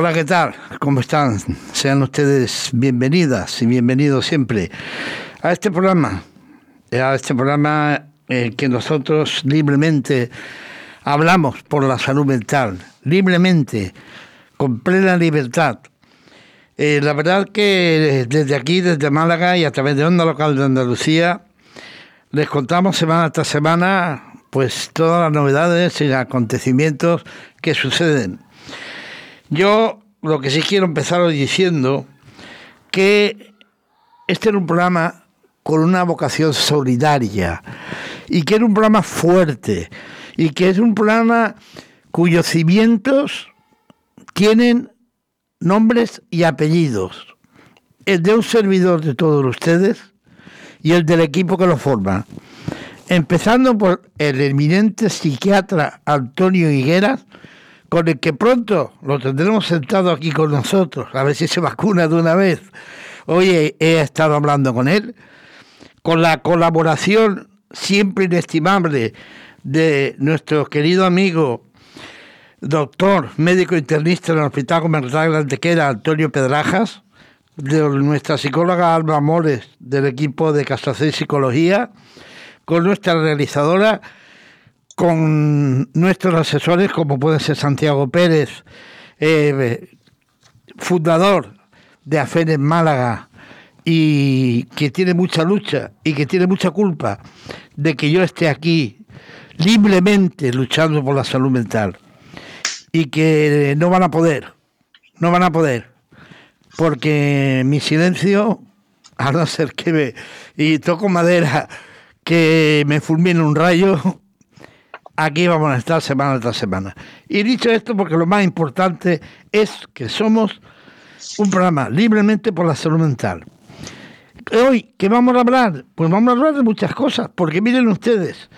Hola, ¿qué tal? ¿Cómo están? Sean ustedes bienvenidas y bienvenidos siempre a este programa, a este programa eh, que nosotros libremente hablamos por la salud mental, libremente, con plena libertad. Eh, la verdad que desde aquí, desde Málaga y a través de Onda Local de Andalucía, les contamos semana tras semana pues todas las novedades y acontecimientos que suceden. Yo lo que sí quiero empezar diciendo que este era un programa con una vocación solidaria y que era un programa fuerte y que es un programa cuyos cimientos tienen nombres y apellidos. El de un servidor de todos ustedes y el del equipo que lo forma. Empezando por el eminente psiquiatra Antonio Higueras, con el que pronto lo tendremos sentado aquí con nosotros, a ver si se vacuna de una vez. Hoy he, estado hablando con él, con la colaboración siempre inestimable de nuestro querido amigo, doctor, médico internista en el Hospital Comercial de Antequera, Antonio Pedrajas, de nuestra psicóloga Alba Amores, del equipo de castración y psicología, con nuestra realizadora, con nuestros asesores, como puede ser Santiago Pérez, eh, fundador de AFEN en Málaga, y que tiene mucha lucha y que tiene mucha culpa de que yo esté aquí libremente luchando por la salud mental y que no van a poder, no van a poder, porque mi silencio, a no ser que me, y toco madera, que me fulmine un rayo, aquí vamos a estar semana tras semana. Y dicho esto, porque lo más importante es que somos un programa libremente por la salud mental. Hoy, ¿qué vamos a hablar? Pues vamos a hablar de muchas cosas, porque miren ustedes,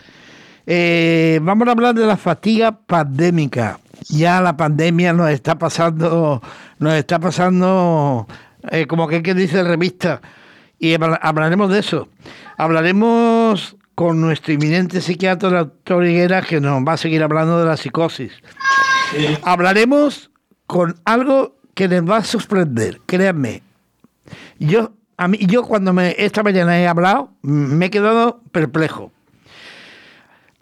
eh, vamos a hablar de la fatiga pandémica. Ya la pandemia nos está pasando, nos está pasando, eh, como que, que dice la revista, y hablaremos de eso. Hablaremos con nuestro inminente psiquiatra, el doctor Higuera, que nos va a seguir hablando de la psicosis. Hablaremos con algo que les va a sorprender, créanme. Yo, a mí, yo cuando me, esta mañana he hablado, me he quedado perplejo.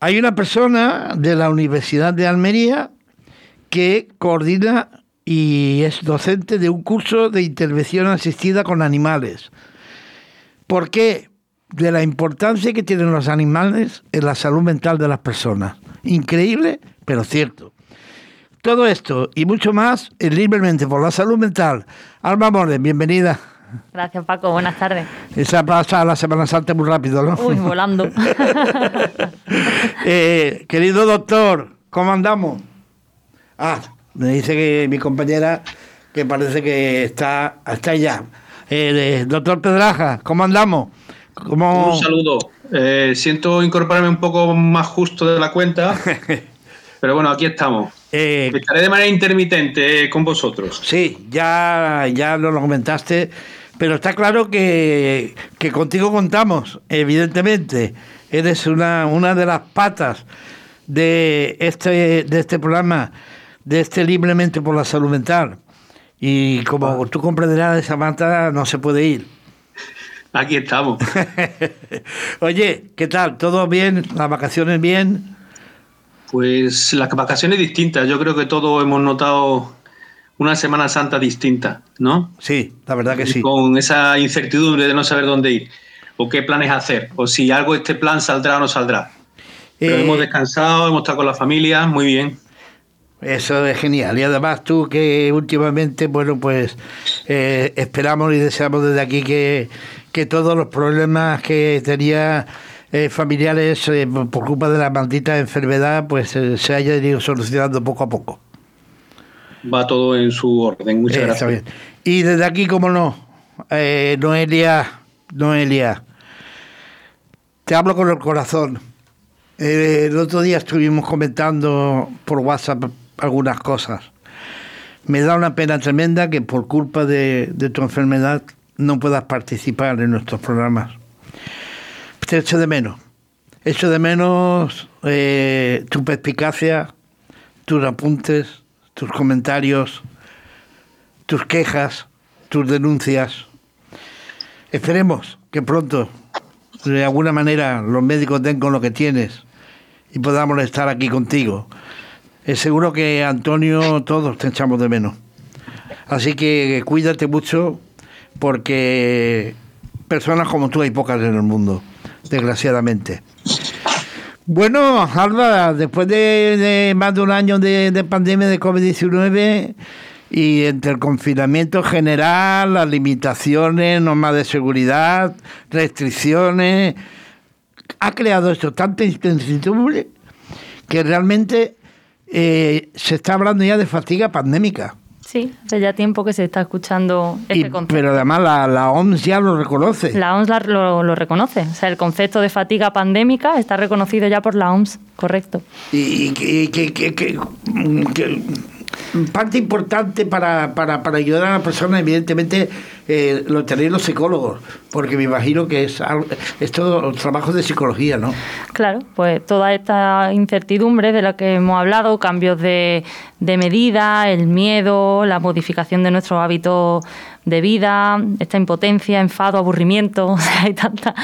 Hay una persona de la Universidad de Almería que coordina y es docente de un curso de intervención asistida con animales. ¿Por qué? De la importancia que tienen los animales en la salud mental de las personas. Increíble, pero cierto. Todo esto y mucho más es libremente por la salud mental. Alma Mores, bienvenida. Gracias, Paco. Buenas tardes. Esa pasa la Semana Santa muy rápido, ¿no? Uy, volando. eh, querido doctor, ¿cómo andamos? Ah, me dice que mi compañera que parece que está, está ya. Eh, doctor Pedraja, ¿cómo andamos? ¿Cómo... Un saludo. Eh, siento incorporarme un poco más justo de la cuenta, pero bueno, aquí estamos. Eh, Estaré de manera intermitente eh, con vosotros. Sí, ya, ya lo comentaste, pero está claro que, que contigo contamos, evidentemente. Eres una, una de las patas de este, de este programa, de este Libremente por la Salud Mental. Y como tú comprenderás, esa mata no se puede ir. Aquí estamos. Oye, ¿qué tal? ¿Todo bien? ¿Las vacaciones bien? Pues las vacaciones distintas. Yo creo que todos hemos notado una Semana Santa distinta, ¿no? Sí, la verdad que sí. Con esa incertidumbre de no saber dónde ir, o qué planes hacer, o si algo este plan saldrá o no saldrá. Pero eh, hemos descansado, hemos estado con la familia, muy bien. Eso es genial. Y además tú que últimamente, bueno, pues eh, esperamos y deseamos desde aquí que, que todos los problemas que tenía eh, familiares eh, por culpa de la maldita enfermedad, pues se hayan ido solucionando poco a poco. Va todo en su orden. Muchas gracias. Y desde aquí, como no, Noelia, Noelia, te hablo con el corazón. el otro día estuvimos comentando por WhatsApp algunas cosas. Me da una pena tremenda que por culpa de, tu enfermedad no puedas participar en nuestros programas. Te echo de menos. Echo de menos eh, tu perspicacia, tus apuntes, tus comentarios, tus quejas, tus denuncias. Esperemos que pronto, de alguna manera, los médicos den con lo que tienes y podamos estar aquí contigo. Es seguro que Antonio, todos te echamos de menos. Así que cuídate mucho porque personas como tú hay pocas en el mundo, desgraciadamente. Bueno, Alba, después de, más de un año de, pandemia de COVID-19 y entre el confinamiento general, las limitaciones, normas de seguridad, restricciones, ha creado esto tanta incertidumbre que realmente eh, se está hablando ya de fatiga pandémica. Sí, hace ya tiempo que se está escuchando este concepto. Pero además la, OMS ya lo reconoce. La OMS lo, reconoce. O sea, el concepto de fatiga pandémica está reconocido ya por la OMS, correcto. Y, que parte importante para, para, para, ayudar a la persona, evidentemente, eh, lo tenéis los psicólogos, porque me imagino que es, es todo trabajo de psicología, ¿no? Claro, pues toda esta incertidumbre de la que hemos hablado, cambios de, de medida, el miedo, la modificación de nuestros hábitos de vida, esta impotencia, enfado, aburrimiento, hay, tanta,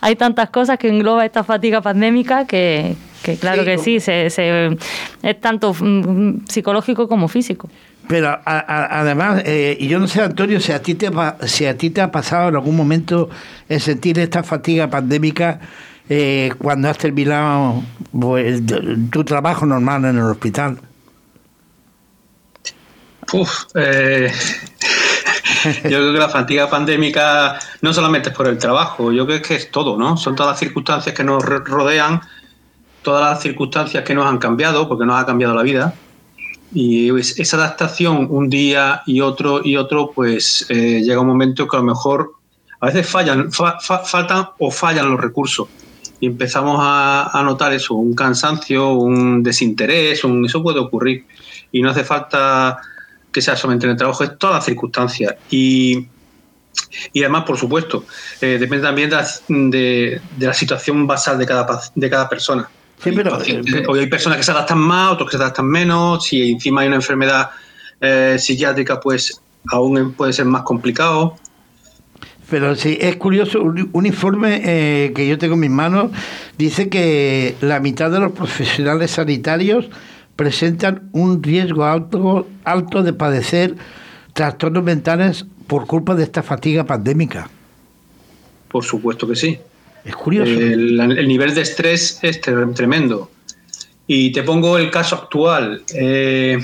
hay tantas cosas que engloba esta fatiga pandémica que, que claro que sí, se, es tanto mm, psicológico como físico. Pero además, eh, y yo no sé, Antonio, si a, ti te, si a ti te ha pasado en algún momento el sentir esta fatiga pandémica eh, cuando has terminado pues, tu trabajo normal en el hospital. Uf, eh, yo creo que la fatiga pandémica no solamente es por el trabajo, yo creo que es todo, ¿no? Son todas las circunstancias que nos rodean todas las circunstancias que nos han cambiado, porque nos ha cambiado la vida. Y esa adaptación un día y otro y otro, pues eh, llega un momento que a lo mejor a veces fallan, faltan o fallan los recursos. Y empezamos a, notar eso, un cansancio, un desinterés, un, eso puede ocurrir. Y no hace falta que sea solamente en el trabajo, es todas las circunstancias. Y, y además, por supuesto, eh, depende también de la, situación basal de cada, de cada persona. Sí, pero, eh, hay personas que se adaptan más, otros que se adaptan menos. Si encima hay una enfermedad eh, psiquiátrica, pues aún puede ser más complicado. Pero sí, es curioso, un, informe eh, que yo tengo en mis manos dice que la mitad de los profesionales sanitarios presentan un riesgo alto, alto de padecer trastornos mentales por culpa de esta fatiga pandémica. Por supuesto que sí. Es curioso. El, nivel de estrés es tremendo. Y te pongo el caso actual. Eh,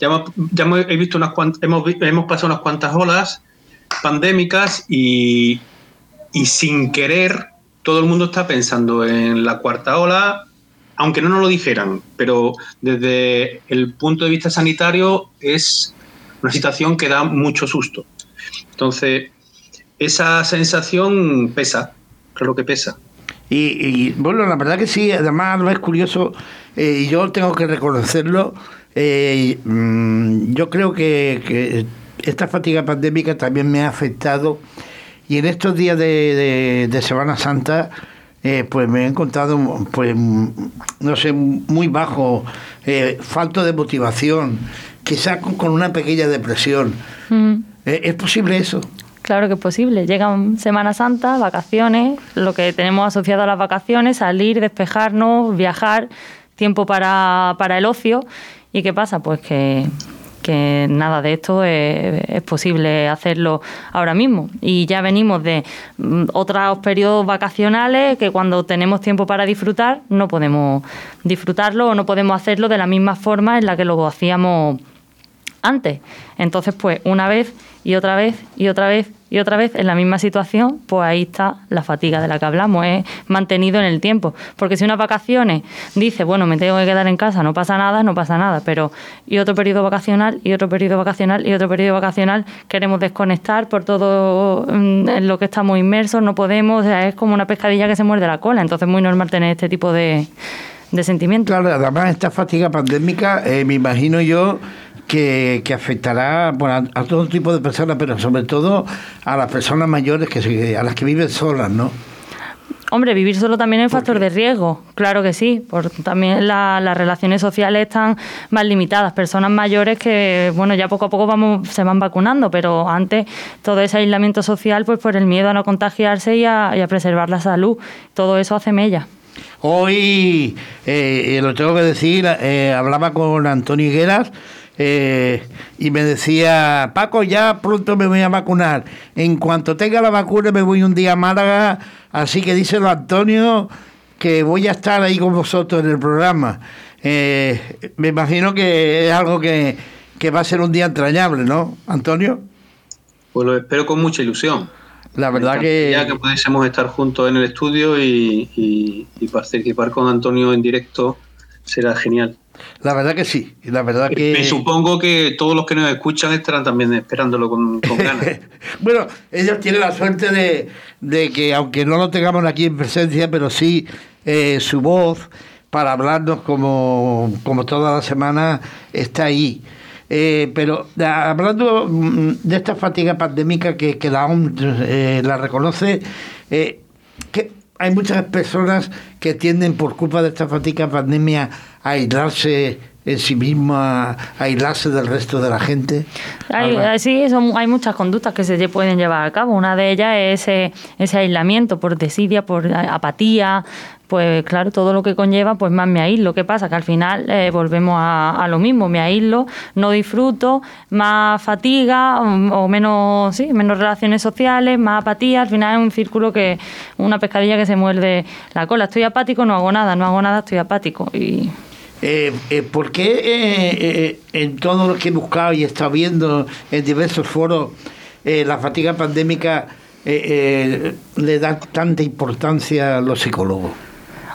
ya, hemos, he visto unas hemos, hemos pasado unas cuantas olas pandémicas y, y sin querer todo el mundo está pensando en la cuarta ola, aunque no nos lo dijeran, pero desde el punto de vista sanitario es una situación que da mucho susto. Entonces, esa sensación pesa, lo que pesa. Y, bueno, la verdad que sí, además lo es curioso, eh, y yo tengo que reconocerlo, eh, mm, yo creo que, esta fatiga pandémica también me ha afectado y en estos días de, Semana Santa eh, pues me he encontrado, pues no sé, muy bajo, falto de motivación, quizás con, una pequeña depresión. ¿Es posible eso? Claro que es posible. Llega Semana Santa, vacaciones, lo que tenemos asociado a las vacaciones, salir, despejarnos, viajar, tiempo para, para el ocio. ¿Y qué pasa? Pues que, nada de esto es, posible hacerlo ahora mismo. Y ya venimos de mm, otros periodos vacacionales que cuando tenemos tiempo para disfrutar no podemos disfrutarlo o no podemos hacerlo de la misma forma en la que lo hacíamos antes. Entonces, pues una vez y otra vez y otra vez y otra vez en la misma situación, pues ahí está la fatiga de la que hablamos, es mantenido en el tiempo. Porque si unas vacaciones dice, bueno, me tengo que quedar en casa, no pasa nada, no pasa nada, pero y otro periodo vacacional, y otro periodo vacacional, y otro periodo vacacional, queremos desconectar por todo mm, en lo que estamos inmersos, no podemos, o sea, es como una pescadilla que se muerde la cola, entonces es muy normal tener este tipo de, de sentimientos. Claro, además esta fatiga pandémica, eh, me imagino yo, que, afectará a, todo tipo de personas, pero sobre todo a las personas mayores, que a las que viven solas, ¿no? Hombre, vivir solo también es un factor de riesgo, claro que sí. Por, también las relaciones sociales están más limitadas. Personas mayores que, bueno, ya poco a poco vamos, se van vacunando, pero antes todo ese aislamiento social, pues por el miedo a no contagiarse y a, preservar la salud, todo eso hace mella. Hoy, eh, lo tengo que decir, eh, hablaba con Antonio Higueras eh, y me decía, Paco, ya pronto me voy a vacunar. En cuanto tenga la vacuna me voy un día a Málaga Así que díselo a Antonio que voy a estar ahí con vosotros en el programa. Eh, me imagino que es algo que, va a ser un día entrañable, ¿no, Antonio? Pues lo espero con mucha ilusión. La verdad que... Ya que pudiésemos estar juntos en el estudio y, y participar con Antonio en directo será genial. La verdad que sí, la verdad que... Me supongo que todos los que nos escuchan estarán también esperándolo con, ganas. bueno, ellos tienen la suerte de, que, aunque no lo tengamos aquí en presencia, pero sí eh, su voz para hablarnos como, como toda la semana está ahí. Eh, pero hablando mm, de esta fatiga pandémica que, que la OMS eh, la reconoce, que hay muchas personas que tienden por culpa de esta fatiga pandemia a aislarse en sí misma, a aislarse del resto de la gente. Hay, sí, hay muchas conductas que se pueden llevar a cabo. Una de ellas es ese, ese aislamiento por desidia, por apatía, pues claro, todo lo que conlleva, pues más me aíslo. ¿Qué pasa? Que al final eh, volvemos a, lo mismo, me aíslo, no disfruto, más fatiga o, menos, sí, menos relaciones sociales, más apatía, al final es un círculo que, una pescadilla que se muerde la cola. Estoy apático, no hago nada, no hago nada, estoy apático. Y... Eh, eh, ¿Por qué en todo lo que he buscado y estado viendo en diversos foros la fatiga pandémica le da tanta importancia a los psicólogos?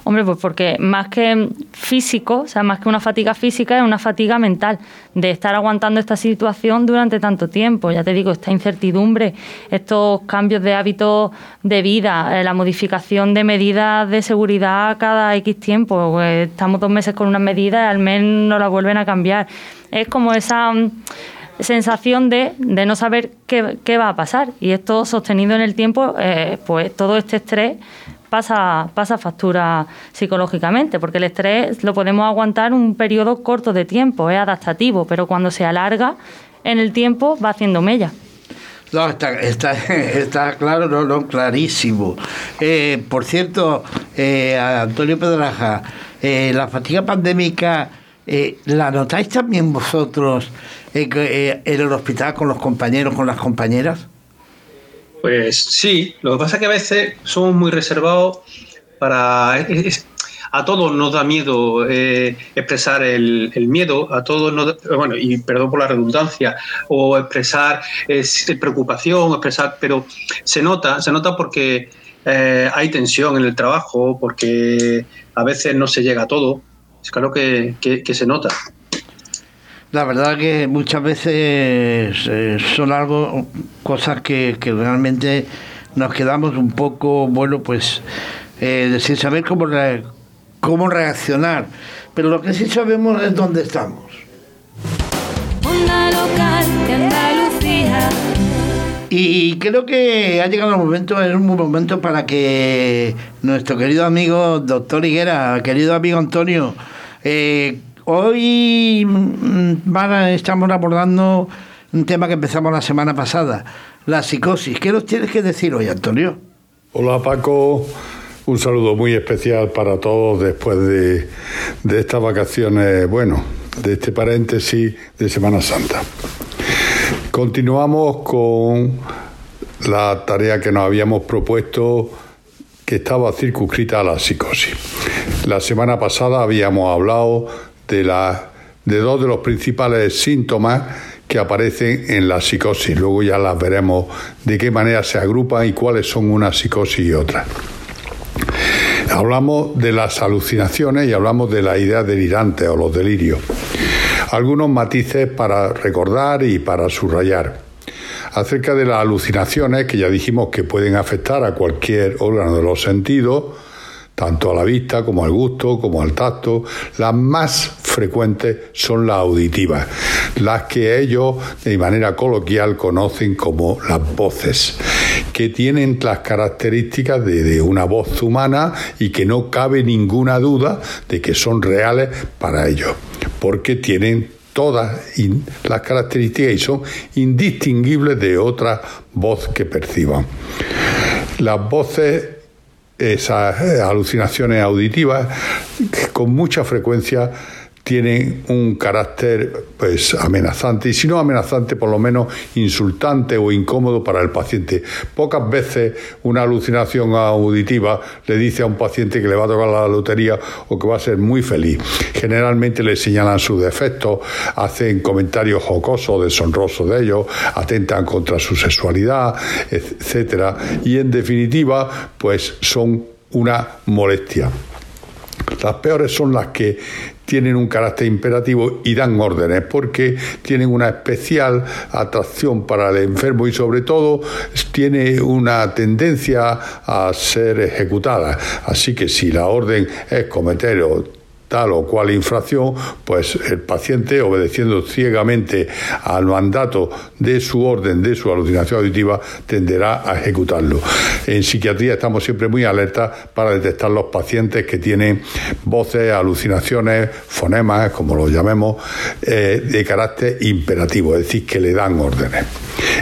Hombre, pues porque más que físico, o sea, más que una fatiga física, es una fatiga mental de estar aguantando esta situación durante tanto tiempo. Ya te digo, esta incertidumbre, estos cambios de hábitos de vida, eh, la modificación de medidas de seguridad cada X tiempo. Pues estamos dos meses con unas medidas y al menos no las vuelven a cambiar. Es como esa mm, sensación de, de no saber qué, qué, va a pasar. Y esto sostenido en el tiempo, eh, pues todo este estrés pasa, pasa factura psicológicamente, porque el estrés lo podemos aguantar un periodo corto de tiempo, es adaptativo, pero cuando se alarga en el tiempo va haciendo mella. No, está, está, está claro, no, no, clarísimo. Eh, por cierto, eh, Antonio Pedraja, eh, la fatiga pandémica, ¿la notáis también vosotros en el hospital con los compañeros, con las compañeras? Pues sí, lo que pasa es que a veces somos muy reservados para... a todos nos da miedo eh, expresar el, miedo, a todos nos bueno, y perdón por la redundancia, o expresar preocupación, expresar, pero se nota, se nota porque eh, hay tensión en el trabajo, porque a veces no se llega a todo, es claro que se nota. La verdad que muchas veces eh, son algo, cosas que, realmente nos quedamos un poco, bueno, pues eh, sin saber cómo, cómo reaccionar. Pero lo que sí sabemos es dónde estamos. Y creo que ha llegado el momento, es un momento para que nuestro querido amigo doctor Higuera, querido amigo Antonio, eh, Hoy mm, estamos abordando un tema que empezamos la semana pasada, la psicosis. ¿Qué nos tienes que decir hoy, Antonio? Hola, Paco. Un saludo muy especial para todos después de, de estas vacaciones, bueno, de este paréntesis de Semana Santa. Continuamos con la tarea que nos habíamos propuesto que estaba circunscrita a la psicosis. La semana pasada habíamos hablado de, de dos de los principales síntomas que aparecen en la psicosis. Luego ya las veremos de qué manera se agrupan y cuáles son una psicosis y otra. Hablamos de las alucinaciones y hablamos de la idea delirante o los delirios. Algunos matices para recordar y para subrayar. Acerca de las alucinaciones, que ya dijimos que pueden afectar a cualquier órgano de los sentidos, tanto a la vista como al gusto, como al tacto. Las más frecuentes son las auditivas, las que ellos de manera coloquial conocen como las voces, que tienen las características de, una voz humana y que no cabe ninguna duda de que son reales para ellos, porque tienen todas las características y son indistinguibles de otra voz que perciban. Las voces esas eh, alucinaciones auditivas con mucha frecuencia tienen un carácter pues amenazante y si no amenazante por lo menos insultante o incómodo para el paciente. Pocas veces una alucinación auditiva le dice a un paciente que le va a tocar la lotería o que va a ser muy feliz. Generalmente le señalan sus defectos, hacen comentarios jocosos o deshonrosos de ellos, atentan contra su sexualidad, etcétera, y en definitiva pues son una molestia. Las peores son las que tienen un carácter imperativo y dan órdenes porque tienen una especial atracción para el enfermo y sobre todo tiene una tendencia a ser ejecutada. Así que si la orden es cometer tal o cual infracción, pues el paciente, obedeciendo ciegamente al mandato de su orden, de su alucinación auditiva, tenderá a ejecutarlo. En psiquiatría estamos siempre muy alertas para detectar los pacientes que tienen voces, alucinaciones, fonemas, como lo llamemos, eh, de carácter imperativo, es decir, que le dan órdenes.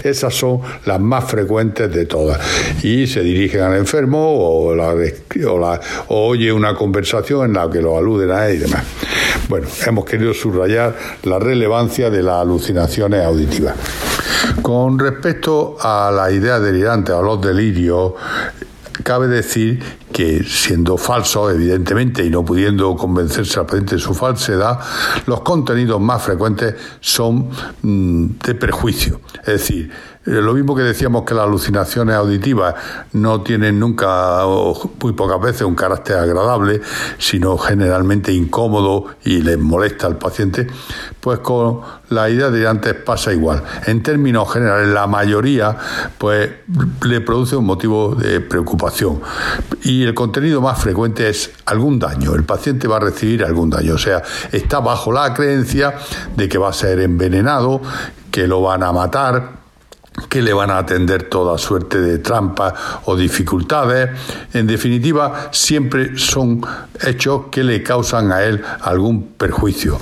Esas son las más frecuentes de todas. Y se dirigen al enfermo o, o, oye una conversación en la que lo aluden y demás. Bueno, hemos querido subrayar la relevancia de las alucinaciones auditivas. Con respecto a la idea delirante, a los delirios, cabe decir que siendo falso, evidentemente, y no pudiendo convencerse al paciente de su falsedad, los contenidos más frecuentes son mm, de perjuicio. Es decir, lo mismo que decíamos que las alucinaciones auditivas no tienen nunca o muy pocas veces un carácter agradable, sino generalmente incómodo y les molesta al paciente, pues con la idea de antes pasa igual. En términos generales, la mayoría pues le produce un motivo de preocupación y el contenido más frecuente es algún daño. El paciente va a recibir algún daño, o sea, está bajo la creencia de que va a ser envenenado, que lo van a matar que le van a atender toda suerte de trampas o dificultades. En definitiva, siempre son hechos que le causan a él algún perjuicio.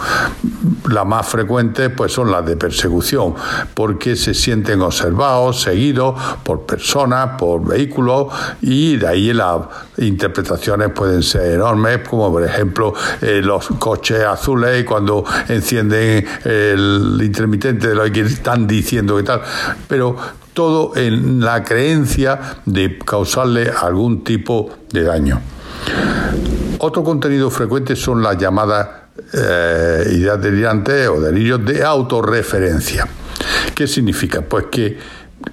Las más frecuentes pues son las de persecución, porque se sienten observados, seguidos por personas, por vehículos y de ahí las interpretaciones pueden ser enormes, como por ejemplo eh, los coches azules cuando encienden el intermitente de lo que están diciendo que tal. Pero todo en la creencia de causarle algún tipo de daño. Otro contenido frecuente son las llamadas eh, ideas delirantes o delirios de autorreferencia. ¿Qué significa? Pues que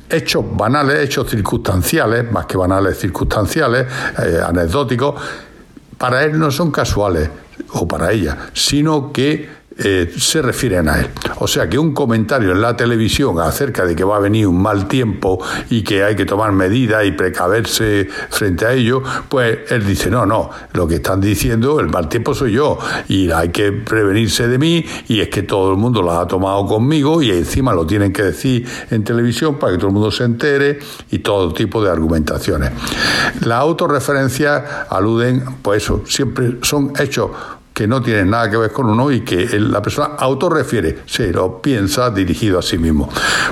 hechos banales, hechos circunstanciales, más que banales circunstanciales, eh, anecdóticos, para él no son casuales, o para ella, sino que eh, se refieren a él. O sea que un comentario en la televisión acerca de que va a venir un mal tiempo y que hay que tomar medidas y precaverse frente a ello, pues él dice, no, no, lo que están diciendo, el mal tiempo soy yo y hay que prevenirse de mí y es que todo el mundo lo ha tomado conmigo y encima lo tienen que decir en televisión para que todo el mundo se entere y todo tipo de argumentaciones. Las autorreferencias aluden, pues eso, siempre son hechos que no tienen nada que ver con uno y que la persona autorrefiere, se lo piensa dirigido a sí mismo.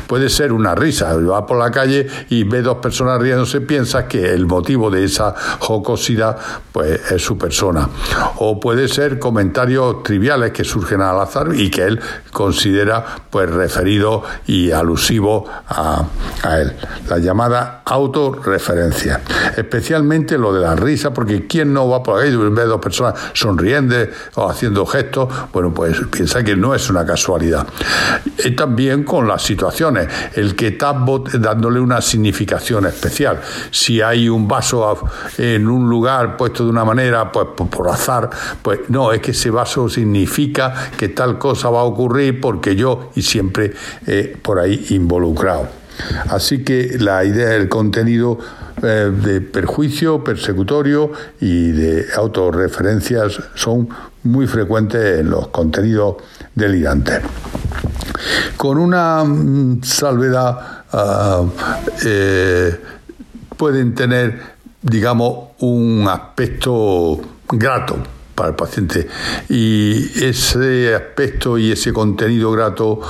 Puede ser una risa, va por la calle y ve dos personas riéndose, piensa que el motivo de esa jocosidad pues es su persona. O puede ser comentarios triviales que surgen al azar y que él considera pues referido y alusivo a, él. La llamada autorreferencia. Especialmente lo de la risa, porque ¿quién no va por ahí y ve dos personas sonriendo o haciendo gestos, bueno, pues piensa que no es una casualidad. Y también con las situaciones, el que está dándole una significación especial. Si hay un vaso en un lugar puesto de una manera, pues por azar, pues no, es que ese vaso significa que tal cosa va a ocurrir porque yo y siempre por ahí involucrado. Así que la idea del contenido eh, de perjuicio, persecutorio y de autorreferencias son muy frecuentes en los contenidos delirantes. Con una mm, salvedad ah, eh, pueden tener, digamos, un aspecto grato para el paciente. Y ese aspecto y ese contenido grato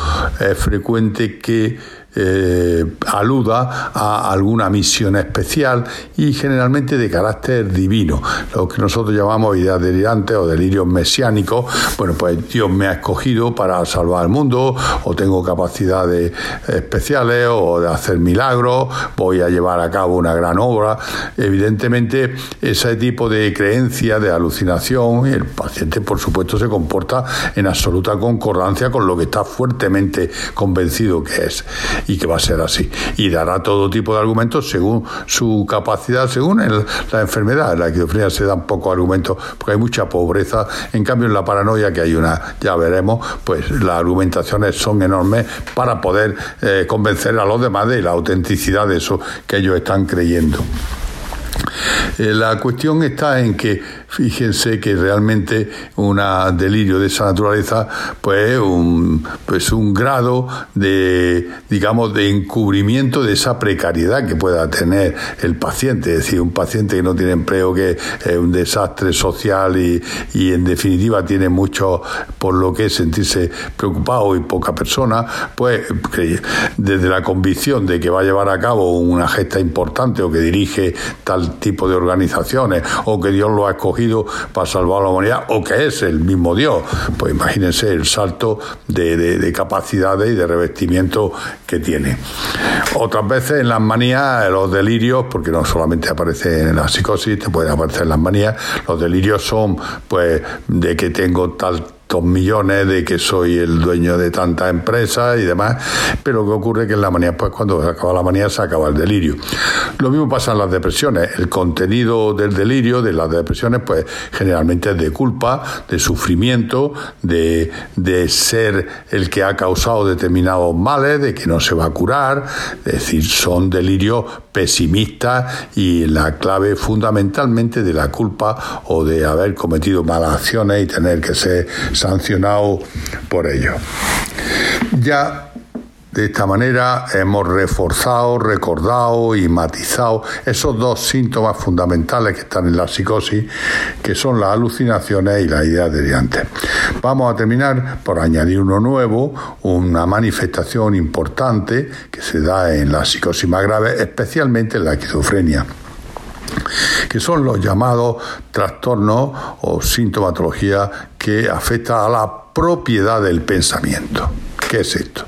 es frecuente que eh, aluda a alguna misión especial y generalmente de carácter divino, lo que nosotros llamamos ideas delirantes o delirios mesiánicos. Bueno, pues Dios me ha escogido para salvar el mundo, o tengo capacidades especiales, o de hacer milagros, voy a llevar a cabo una gran obra. Evidentemente, ese tipo de creencia, de alucinación, el paciente, por supuesto, se comporta en absoluta concordancia con lo que está fuertemente convencido que es y que va a ser así. Y dará todo tipo de argumentos según su capacidad, según la enfermedad. En la esquizofrenia se dan pocos argumentos porque hay mucha pobreza. En cambio, en la paranoia, que hay una, ya veremos, pues las argumentaciones son enormes para poder eh, convencer a los demás de la autenticidad de eso que ellos están creyendo. Eh, la cuestión está en que fíjense que realmente un delirio de esa naturaleza pues un pues un grado de digamos de encubrimiento de esa precariedad que pueda tener el paciente. Es decir un paciente que no tiene empleo que es un desastre social y, y en definitiva tiene mucho por lo que sentirse preocupado y poca persona pues desde la convicción de que va a llevar a cabo una gesta importante o que dirige tal tipo de organizaciones o que Dios lo ha escogido para salvar a la humanidad o que es el mismo Dios. Pues imagínense el salto de, capacidades y de revestimiento que tiene. Otras veces en las manías, los delirios, porque no solamente aparece en la psicosis, te pueden aparecer en las manías, los delirios son pues de que tengo tal millones de que soy el dueño de tantas empresas y demás, pero que ocurre que en la manía, pues cuando se acaba la manía se acaba el delirio. Lo mismo pasa en las depresiones. El contenido del delirio, de las depresiones, pues generalmente es de culpa, de sufrimiento, de, de ser el que ha causado determinados males, de que no se va a curar, es decir, son delirios pesimistas y la clave fundamentalmente de la culpa o de haber cometido malas acciones y tener que ser sancionado por ello. Ya de esta manera hemos reforzado, recordado y matizado esos dos síntomas fundamentales que están en la psicosis, que son las alucinaciones y las ideas delirantes. Vamos a terminar por añadir uno nuevo, una manifestación importante que se da en la psicosis más grave, especialmente en la esquizofrenia que son los llamados trastornos o sintomatología que afecta a la propiedad del pensamiento. ¿Qué es esto?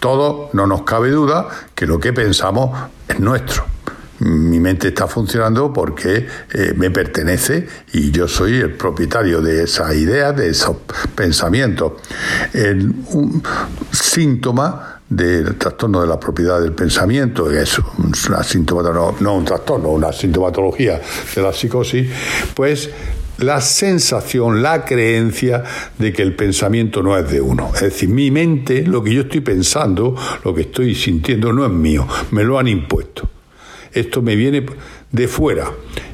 Todo, no nos cabe duda que lo que pensamos es nuestro. Mi mente está funcionando porque eh, me pertenece y yo soy el propietario de esa idea, de esos pensamientos. un síntoma del trastorno de la propiedad del pensamiento, que es una sintomatología, no, un trastorno, una sintomatología de la psicosis, pues la sensación, la creencia de que el pensamiento no es de uno. Es decir, mi mente, lo que yo estoy pensando, lo que estoy sintiendo, no es mío, me lo han impuesto. Esto me viene de fuera.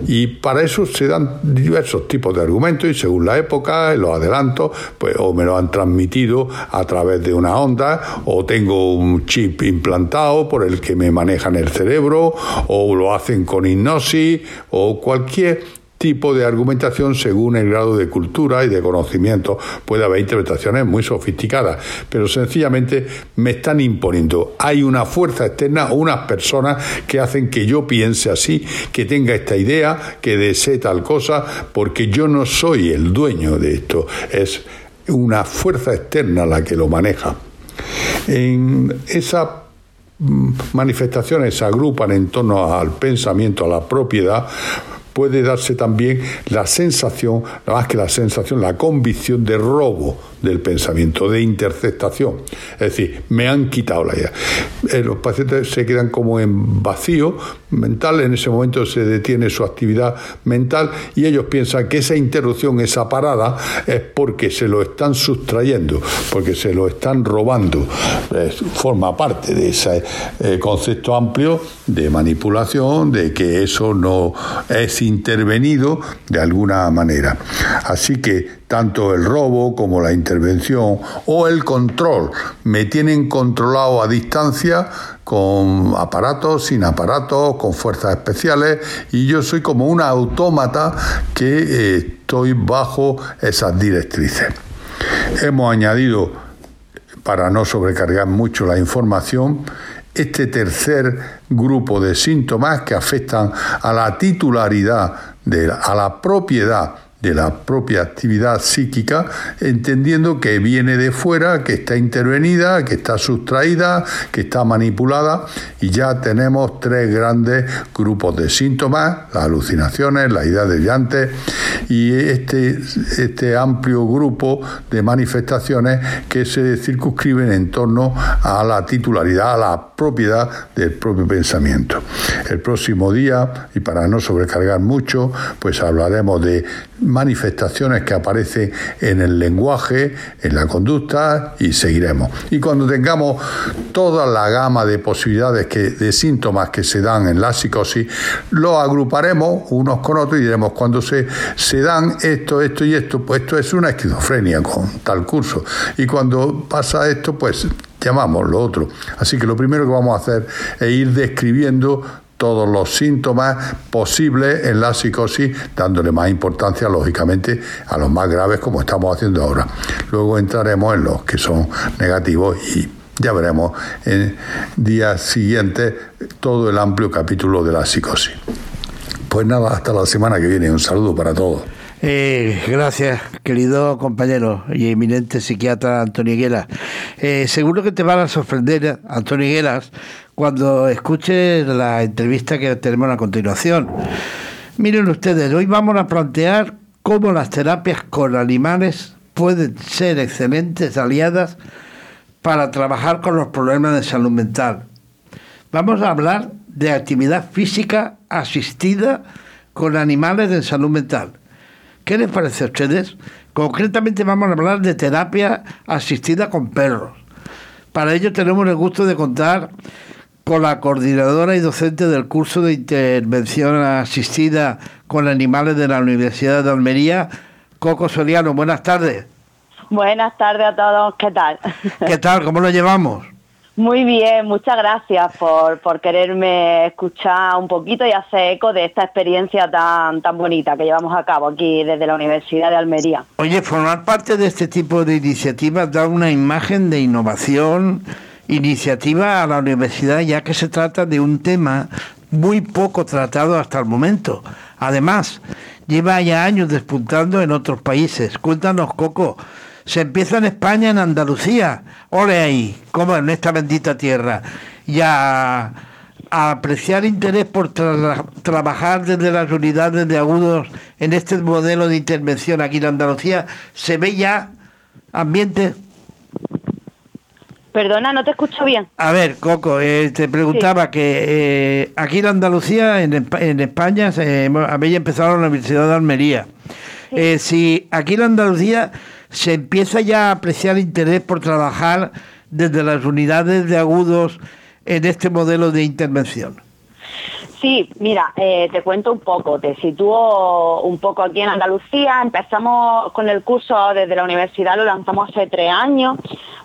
Y para eso se dan diversos tipos de argumentos y según la época, los adelantos, pues o me lo han transmitido a través de una onda, o tengo un chip implantado por el que me manejan el cerebro, o lo hacen con hipnosis, o cualquier tipo de argumentación según el grado de cultura y de conocimiento. Puede haber interpretaciones muy sofisticadas, pero sencillamente me están imponiendo. Hay una fuerza externa unas personas que hacen que yo piense así, que tenga esta idea, que desee tal cosa, porque yo no soy el dueño de esto. Es una fuerza externa la que lo maneja. En esa mm, manifestaciones se agrupan en torno al pensamiento, a la propiedad, puede darse también la sensación, más que la sensación, la convicción de robo del pensamiento, de interceptación. Es decir, me han quitado la idea. Eh, los pacientes se quedan como en vacío mental, en ese momento se detiene su actividad mental y ellos piensan que esa interrupción, esa parada, es porque se lo están sustrayendo, porque se lo están robando. forma parte de ese eh, concepto amplio de manipulación, de que eso no es intervenido de alguna manera. Así que tanto el robo como la intervención o el control. Me tienen controlado a distancia con aparatos, sin aparatos, con fuerzas especiales y yo soy como una autómata que eh, estoy bajo esas directrices. Hemos añadido, para no sobrecargar mucho la información, este tercer grupo de síntomas que afectan a la titularidad, de, a la propiedad de la propia actividad psíquica, entendiendo que viene de fuera, que está intervenida, que está sustraída, que está manipulada, y ya tenemos tres grandes grupos de síntomas, las alucinaciones, la idea de llantes, y este, este amplio grupo de manifestaciones que se circunscriben en torno a la titularidad, a la propiedad del propio pensamiento. El próximo día, y para no sobrecargar mucho, pues hablaremos de manifestaciones que aparecen en el lenguaje, en la conducta y seguiremos. Y cuando tengamos toda la gama de posibilidades que, de síntomas que se dan en la psicosis, lo agruparemos unos con otros y diremos cuando se, se dan esto, esto y esto, pues esto es una esquizofrenia con tal curso. Y cuando pasa esto, pues llamamos lo otro. Así que lo primero que vamos a hacer es ir describiendo todos los síntomas posibles en la psicosis, dándole más importancia, lógicamente, a los más graves como estamos haciendo ahora. Luego entraremos en los que son negativos y ya veremos en días siguientes todo el amplio capítulo de la psicosis. Pues nada, hasta la semana que viene. Un saludo para todos. Eh, gracias, querido compañero y eminente psiquiatra Antonio Higueras. Eh, seguro que te van a sorprender, Antonio Higueras, cuando escuches la entrevista que tenemos a continuación. Miren ustedes, hoy vamos a plantear cómo las terapias con animales pueden ser excelentes aliadas para trabajar con los problemas de salud mental. Vamos a hablar de actividad física asistida con animales de salud mental. ¿Qué les parece a ustedes? Concretamente vamos a hablar de terapia asistida con perros. Para ello tenemos el gusto de contar con la coordinadora y docente del curso de intervención asistida con animales de la Universidad de Almería, Coco Soriano. Buenas tardes. Buenas tardes a todos, ¿qué tal? ¿Qué tal? ¿Cómo lo llevamos? Muy bien, muchas gracias por, por quererme escuchar un poquito y hacer eco de esta experiencia tan, tan bonita que llevamos a cabo aquí desde la Universidad de Almería. Oye, formar parte de este tipo de iniciativas da una imagen de innovación, iniciativa a la universidad, ya que se trata de un tema muy poco tratado hasta el momento. Además, lleva ya años despuntando en otros países. Cuéntanos, Coco, se empieza en España, en Andalucía. Ole ahí, como en esta bendita tierra. Y a, apreciar interés por trabajar desde las unidades de agudos en este modelo de intervención aquí en Andalucía, se ve ya ambiente. Perdona, no te escucho bien. A ver, Coco, eh, te preguntaba que eh, aquí en Andalucía, en, en España, se, había empezado la Universidad de Almería. Eh, si aquí en Andalucía se empieza ya a apreciar interés por trabajar desde las unidades de agudos en este modelo de intervención. Sí, mira, eh, te cuento un poco, te sitúo un poco aquí en Andalucía. Empezamos con el curso desde la universidad, lo lanzamos hace tres años,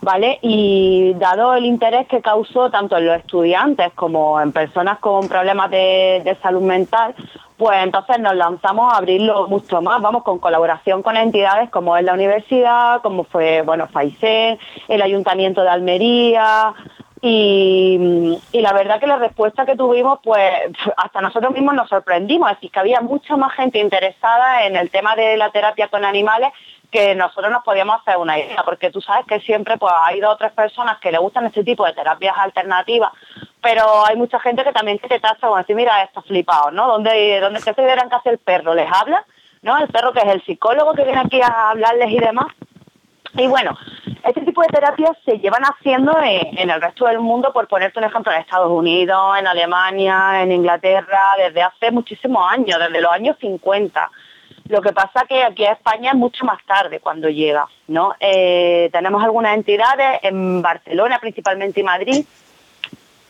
¿vale? Y dado el interés que causó tanto en los estudiantes como en personas con problemas de, salud mental, pues entonces nos lanzamos a abrirlo mucho más, vamos, con colaboración con entidades como es la universidad, como fue, bueno, FAICEN, el Ayuntamiento de Almería, y, la verdad que la respuesta que tuvimos, pues hasta nosotros mismos nos sorprendimos, es decir, que había mucha más gente interesada en el tema de la terapia con animales que nosotros nos podíamos hacer una idea, porque tú sabes que siempre pues ha ido otras personas que le gustan este tipo de terapias alternativas, pero hay mucha gente que también que te tacha como decir, mira, está flipado, ¿no? ¿Dónde, dónde se tuvieran que hacer el perro? ¿Les habla? ¿No? El perro que es el psicólogo que viene aquí a hablarles y demás. Y bueno, este tipo de terapias se llevan haciendo en, el resto del mundo, por ponerte un ejemplo, en Estados Unidos, en Alemania, en Inglaterra, desde hace muchísimos años, desde los años 50. Lo que pasa que aquí a España es mucho más tarde cuando llega, ¿no? Eh, tenemos algunas entidades en Barcelona principalmente y Madrid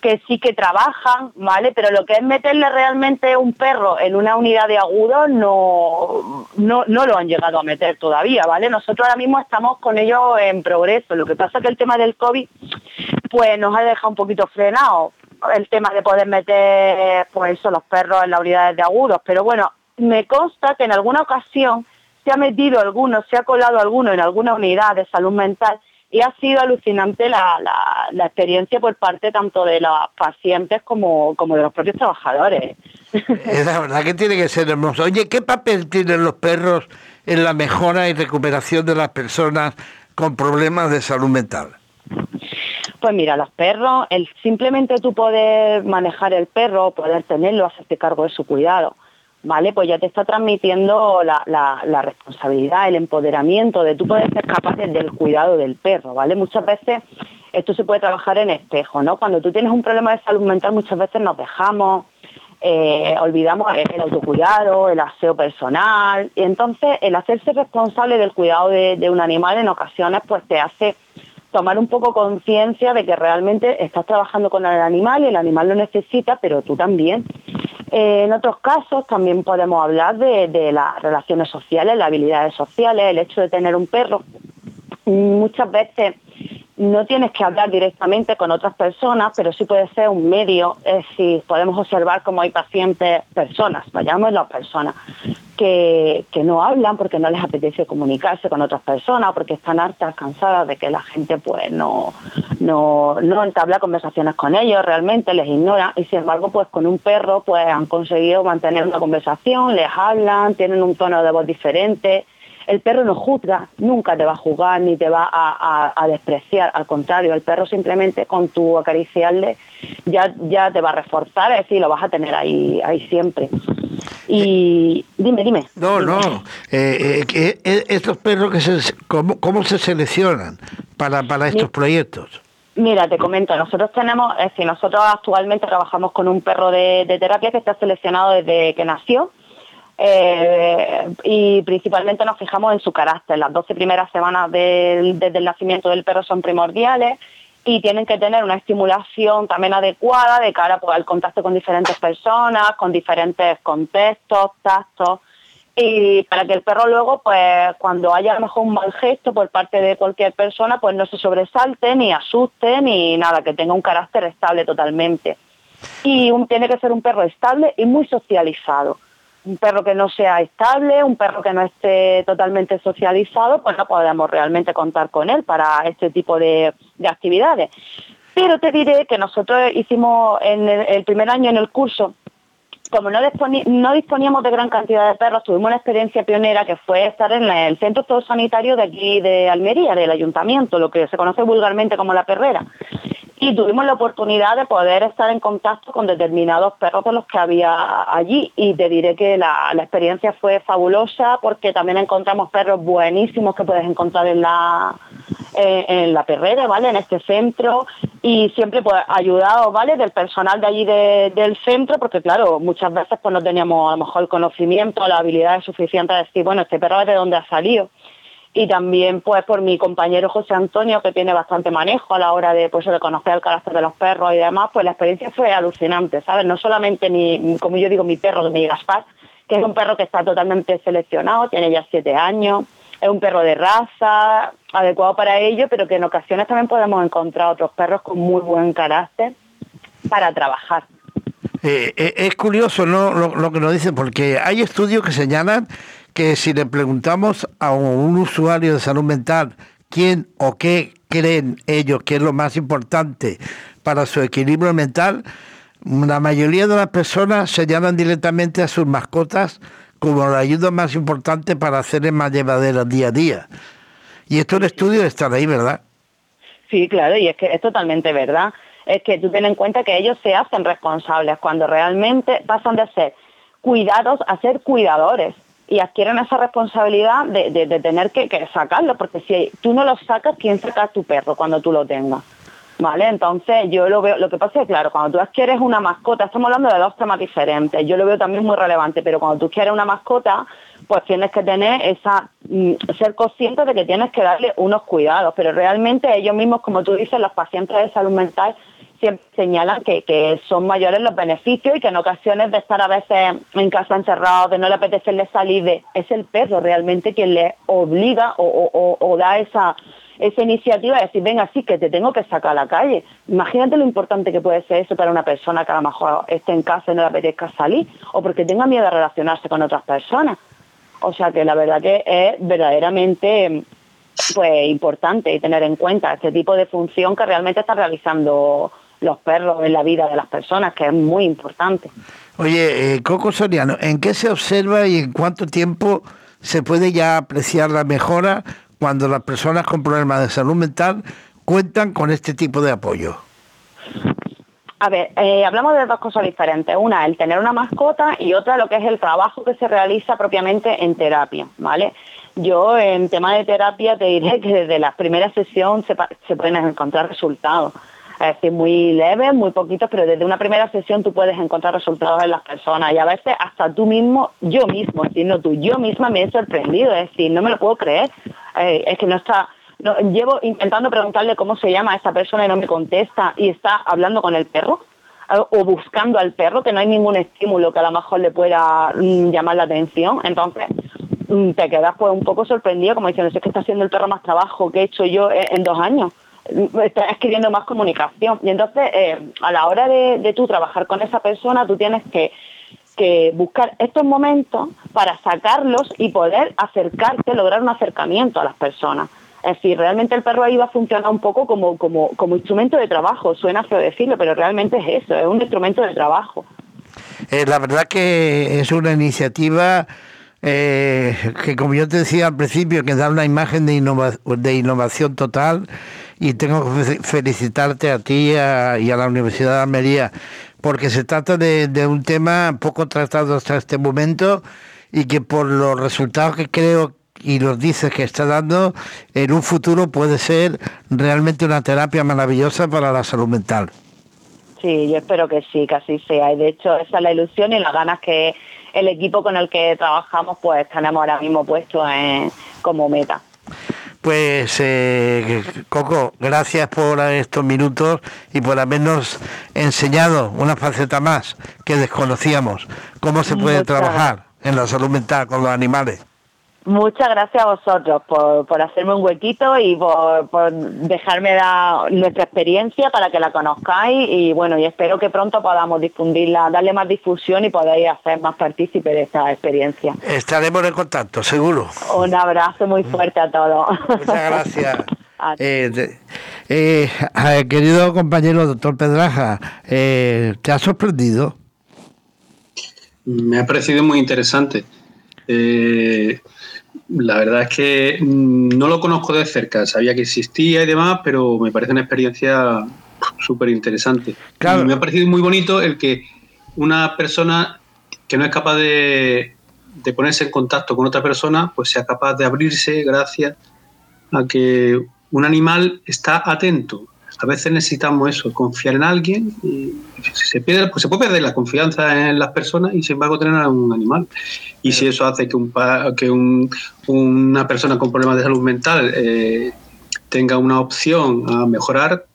que sí que trabajan, ¿vale? Pero lo que es meterle realmente un perro en una unidad de agudos no, no, no lo han llegado a meter todavía, ¿vale? Nosotros ahora mismo estamos con ellos en progreso. Lo que pasa es que el tema del COVID pues nos ha dejado un poquito frenado el tema de poder meter pues los perros en las unidades de agudos. Pero bueno, me consta que en alguna ocasión se ha metido alguno, se ha colado alguno en alguna unidad de salud mental y ha sido alucinante la, la, experiencia por parte tanto de los pacientes como, como de los propios trabajadores. Es la verdad que tiene que ser hermoso. Oye, ¿qué papel tienen los perros en la mejora y recuperación de las personas con problemas de salud mental? Pues mira, los perros, el simplemente tú poder manejar el perro, poder tenerlo, hacerte cargo de su cuidado, ¿vale? Pues ya te está transmitiendo la, responsabilidad, el empoderamiento de tú poder ser capaz del cuidado del perro, ¿vale? Muchas veces esto se puede trabajar en espejo, ¿no? Cuando tú tienes un problema de salud mental muchas veces nos dejamos, eh, olvidamos el autocuidado, el aseo personal, y entonces el hacerse responsable del cuidado de, de un animal en ocasiones pues te hace tomar un poco conciencia de que realmente estás trabajando con el animal y el animal lo necesita, pero tú también. En otros casos también podemos hablar de, las relaciones sociales, las habilidades sociales, el hecho de tener un perro. Muchas veces no tienes que hablar directamente con otras personas, pero sí puede ser un medio, es decir, podemos observar cómo hay pacientes, personas, vayamos las personas, que, no hablan porque no les apetece comunicarse con otras personas, porque están hartas, cansadas de que la gente pues no, no, no entabla conversaciones con ellos, realmente les ignora, y sin embargo pues con un perro pues han conseguido mantener una conversación, les hablan, tienen un tono de voz diferente, el perro no juzga, nunca te va a juzgar ni te va a, despreciar, al contrario, el perro simplemente con tu acariciarle ya, ya te va a reforzar, es decir, lo vas a tener ahí, ahí siempre. Y dime, dime. No, no. Eh, eh, eh, estos perros, que se, ¿cómo, ¿cómo se seleccionan para, para estos proyectos? Mira, te comento, nosotros tenemos, es decir, nosotros actualmente trabajamos con un perro de, de terapia que está seleccionado desde que nació y principalmente nos fijamos en su carácter. Las 12 primeras semanas desde el nacimiento del perro son primordiales y tienen que tener una estimulación también adecuada de cara pues, al contacto con diferentes personas, con diferentes contextos, tactos y para que el perro luego, pues cuando haya a lo mejor un mal gesto por parte de cualquier persona, pues no se sobresalte, ni asuste, ni nada, que tenga un carácter estable totalmente. Y tiene que ser un perro estable y muy socializado un perro que no sea estable, un perro que no esté totalmente socializado, pues no podemos realmente contar con él para este tipo de, actividades. Pero te diré que nosotros hicimos en el, primer año en el curso, como no, no, disponíamos de gran cantidad de perros, tuvimos una experiencia pionera que fue estar en el centro sanitario de aquí de Almería, del ayuntamiento, lo que se conoce vulgarmente como la perrera y tuvimos la oportunidad de poder estar en contacto con determinados perros de los que había allí y te diré que la, experiencia fue fabulosa porque también encontramos perros buenísimos que puedes encontrar en la en la perrera, ¿vale? En este centro y siempre pues ayudados, ¿vale? Del personal de allí del centro porque claro, muchas veces pues no teníamos a lo mejor el conocimiento, la habilidad suficiente de decir, bueno, este perro es de dónde ha salido y también pues por mi compañero José Antonio que tiene bastante manejo a la hora de pues de conocer el carácter de los perros y demás pues la experiencia fue alucinante sabes no solamente mi como yo digo mi perro mi Gaspar que es un perro que está totalmente seleccionado tiene ya siete años es un perro de raza adecuado para ello pero que en ocasiones también podemos encontrar otros perros con muy buen carácter para trabajar. Eh, eh, es curioso lo, lo que nos dicen porque hay estudios que señalan que si le preguntamos a un usuario de salud mental quién o qué creen ellos que es lo más importante para su equilibrio mental, la mayoría de las personas señalan directamente a sus mascotas como la ayuda más importante para hacer más llevadera día a día. Y esto el estudio está ahí, ¿verdad? Sí, claro, y es que es totalmente verdad. Es que tú ten en cuenta que ellos se hacen responsables cuando realmente pasan de ser cuidados a ser cuidadores y adquieren esa responsabilidad de, tener que, sacarlo, porque si tú no lo sacas, ¿quién saca a tu perro cuando tú lo tengas? ¿Vale? Entonces yo lo veo, lo que pasa es claro, cuando tú adquieres una mascota, estamos hablando de dos temas diferentes, yo lo veo también muy relevante, pero cuando tú quieres una mascota, pues tienes que tener esa, mm, ser consciente de que tienes que darle unos cuidados, pero realmente ellos mismos, como tú dices, los pacientes de salud mental siempre señalan que, que, son mayores los beneficios y que en ocasiones de estar a veces en casa encerrados, de no le apetecerle salir, de, es el perro realmente quien le obliga o, o, da esa, esa iniciativa de decir, venga, sí, que te tengo que sacar a la calle. Imagínate lo importante que puede ser eso para una persona que a lo mejor esté en casa y no le apetezca salir, o porque tenga miedo a relacionarse con otras personas. O sea que la verdad que es verdaderamente pues importante tener en cuenta este tipo de función que realmente está realizando los perros en la vida de las personas, que es muy importante. Oye, eh, Coco Soriano, ¿en qué se observa y en cuánto tiempo se puede ya apreciar la mejora cuando las personas con problemas de salud mental cuentan con este tipo de apoyo? A ver, eh, hablamos de dos cosas diferentes. Una, el tener una mascota y otra, lo que es el trabajo que se realiza propiamente en terapia, ¿vale? Yo en tema de terapia te diré que desde la primera sesión se, se pueden encontrar resultados. Es decir, muy leves, muy poquitos, pero desde una primera sesión tú puedes encontrar resultados en las personas y a veces hasta tú mismo, yo mismo, decir, no tú, yo misma me he sorprendido, es decir, no me lo puedo creer, eh, es que no está, llevo intentando preguntarle cómo se llama a esa persona y no me contesta y está hablando con el perro eh, o buscando al perro, que no hay ningún estímulo que a lo mejor le pueda mm, llamar la atención. Entonces, Mm, te quedas pues un poco sorprendido, como diciendo, es que está haciendo el perro más trabajo que he hecho yo en, dos años. Mm, está escribiendo más comunicación. Y entonces, eh, a la hora de, de tú trabajar con esa persona, tú tienes que, que buscar estos momentos para sacarlos y poder acercarte, lograr un acercamiento a las personas. Es decir, realmente el perro ahí va a funcionar un poco como, como, como instrumento de trabajo, suena feo decirlo, pero realmente es eso, es un instrumento de trabajo. Eh, la verdad que es una iniciativa eh, que como yo te decía al principio, que da una imagen de, de innovación total y tengo que felicitarte a ti y a, la Universidad de Almería, porque se trata de, un tema poco tratado hasta este momento y que por los resultados que creo y los dices que está dando, en un futuro puede ser realmente una terapia maravillosa para la salud mental. Sí, yo espero que sí, que así sea. Y de hecho, esa es la ilusión y las ganas que el equipo con el que trabajamos pues tenemos ahora mismo puesto como meta. Pues eh, Coco, gracias por estos minutos y por habernos enseñado una faceta más que desconocíamos, cómo se puede trabajar en la salud mental con los animales. Muchas gracias a vosotros por, hacerme un huequito y por, dejarme dar nuestra experiencia para que la conozcáis y bueno, y espero que pronto podamos difundirla, darle más difusión y podáis hacer más partícipe de esta experiencia. Estaremos en contacto, seguro. Un abrazo muy fuerte a todos. Muchas gracias. Eh, eh, querido compañero doctor Pedraja, eh, ¿te ha sorprendido? Me ha parecido muy interesante. La verdad es que mm, no lo conozco de cerca, sabía que existía y demás, pero me parece una experiencia súper interesante. me ha parecido muy bonito el que una persona que no es capaz de, de, ponerse en contacto con otra persona, pues sea capaz de abrirse gracias a que un animal está atento a veces necesitamos eso, confiar en alguien y se, pierde, pues se puede perder la confianza en las personas y sin embargo tener a un animal. Y si eso hace que, un, que un, una persona con problemas de salud mental eh, tenga una opción a mejorar,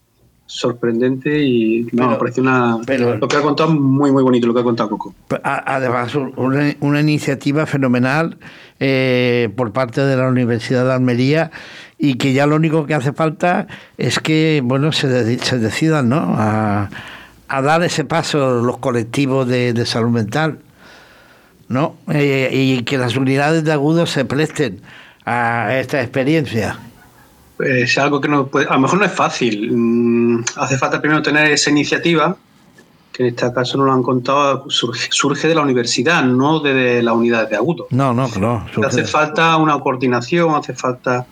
sorprendente y me parece una lo que ha contado muy muy bonito lo que ha contado Coco además una, una iniciativa fenomenal eh, por parte de la Universidad de Almería y que ya lo único que hace falta es que bueno se, se decidan ¿no? a, dar ese paso los colectivos de, salud mental ¿no? Eh, y que las unidades de agudos se presten a esta experiencia. Es algo que no a lo mejor no es fácil. Mm, hace falta primero tener esa iniciativa, que en este caso no lo han contado, surge, de la universidad, no de, la unidad de agudos. No, no, claro. Hace falta una coordinación, hace falta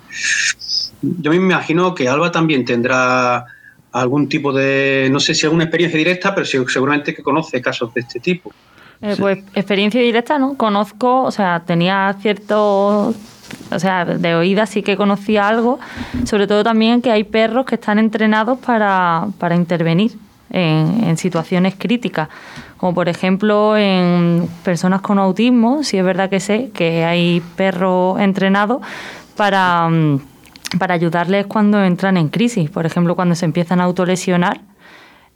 yo me imagino que Alba también tendrá algún tipo de, no sé si alguna experiencia directa, pero seguramente que conoce casos de este tipo. Eh, pues experiencia directa, ¿no? Conozco, o sea, tenía cierto, o sea, de oídas sí que conocía algo, sobre todo también que hay perros que están entrenados para, para intervenir en, en, situaciones críticas, como por ejemplo en personas con autismo, sí es verdad que sé que hay perros entrenados para para ayudarles cuando entran en crisis. Por ejemplo, cuando se empiezan a autolesionar,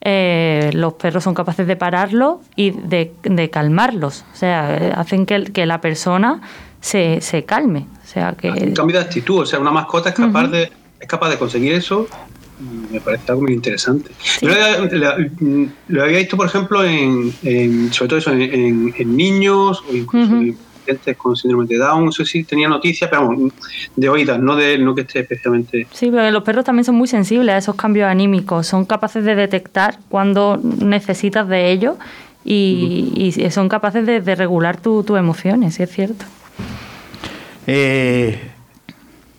eh, los perros son capaces de pararlo y de, calmarlos. O sea, hacen que, que la persona se, se calme. O sea, que... Un cambio de actitud. O sea, una mascota es capaz, de, es capaz de conseguir eso me parece algo muy interesante. Yo lo, había visto, por ejemplo, en, sobre todo eso, en, niños o incluso en gente con síndrome de Down. No sé si tenía noticias, pero de oídas, no, de, no que esté especialmente. Sí, pero los perros también son muy sensibles a esos cambios anímicos. Son capaces de detectar cuando necesitas de ellos y, son capaces de, regular tus emociones, si es cierto. Eh,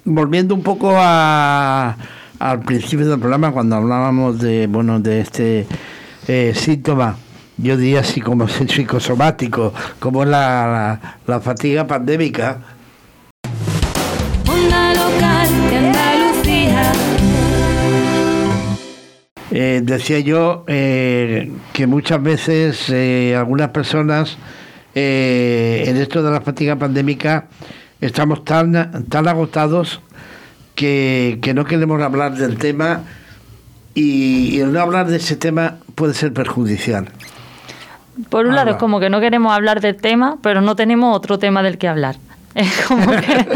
volviendo un poco a al principio del programa cuando hablábamos de bueno de este eh, síntoma yo diría así como psicosomático como la, la, fatiga pandémica. Eh, decía yo eh, que muchas veces algunas personas en esto de la fatiga pandémica estamos tan, tan agotados que, no queremos hablar del tema y, el no hablar de ese tema puede ser perjudicial. Por un lado es como que no queremos hablar del tema, pero no tenemos otro tema del que hablar. Es como que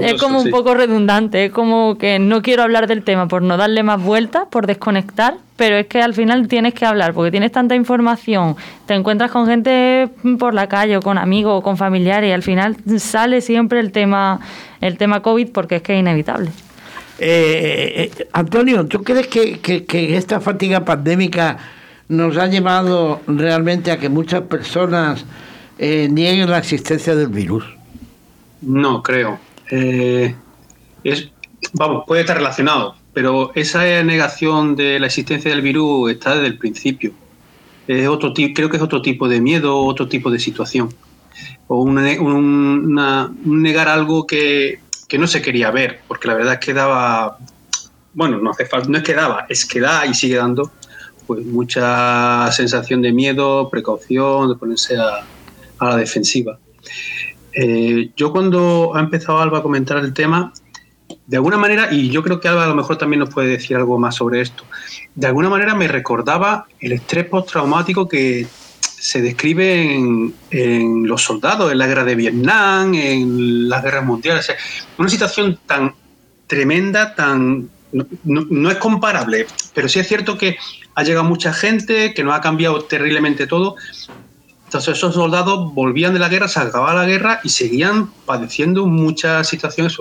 es como un poco redundante, es como que no quiero hablar del tema por no darle más vueltas, por desconectar, pero es que al final tienes que hablar porque tienes tanta información, te encuentras con gente por la calle o con amigos o con familiares y al final sale siempre el tema el tema COVID porque es que es inevitable. Eh, eh, Antonio, ¿tú crees que, que esta fatiga pandémica nos ha llevado realmente a que muchas personas eh, nieguen la existencia del virus? No, creo. Eh, vamos, puede estar relacionado, pero esa negación de la existencia del virus está desde el principio. Es otro creo que es otro tipo de miedo, otro tipo de situación. O un, negar algo que, no se quería ver, porque la verdad es que daba, bueno, no hace falta, no es que daba, es que da y sigue dando pues mucha sensación de miedo, precaución, de ponerse a, a la defensiva. Eh, yo cuando ha empezado Alba a comentar el tema, de alguna manera, y yo creo que Alba a lo mejor también nos puede decir algo más sobre esto, de alguna manera me recordaba el estrés postraumático que se describe en, los soldados, en la guerra de Vietnam, en las guerras mundiales. una situación tan tremenda, tan no, es comparable, pero sí es cierto que ha llegado mucha gente, que nos ha cambiado terriblemente todo, entonces esos soldados volvían de la guerra, se acababa la guerra y seguían padeciendo muchas situaciones.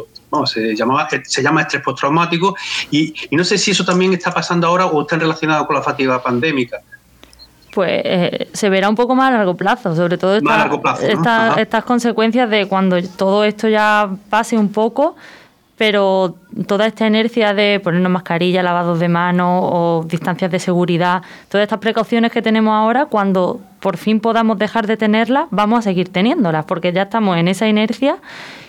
se, llamaba, se llama estrés postraumático y, no sé si eso también está pasando ahora o está relacionado con la fatiga pandémica. Pues eh, se verá un poco más a largo plazo, sobre todo estas consecuencias de cuando todo esto ya pase un poco, pero toda esta inercia de ponernos mascarilla, lavados de manos o distancias de seguridad, todas estas precauciones que tenemos ahora, cuando por fin podamos dejar de tenerlas, vamos a seguir teniéndolas, porque ya estamos en esa inercia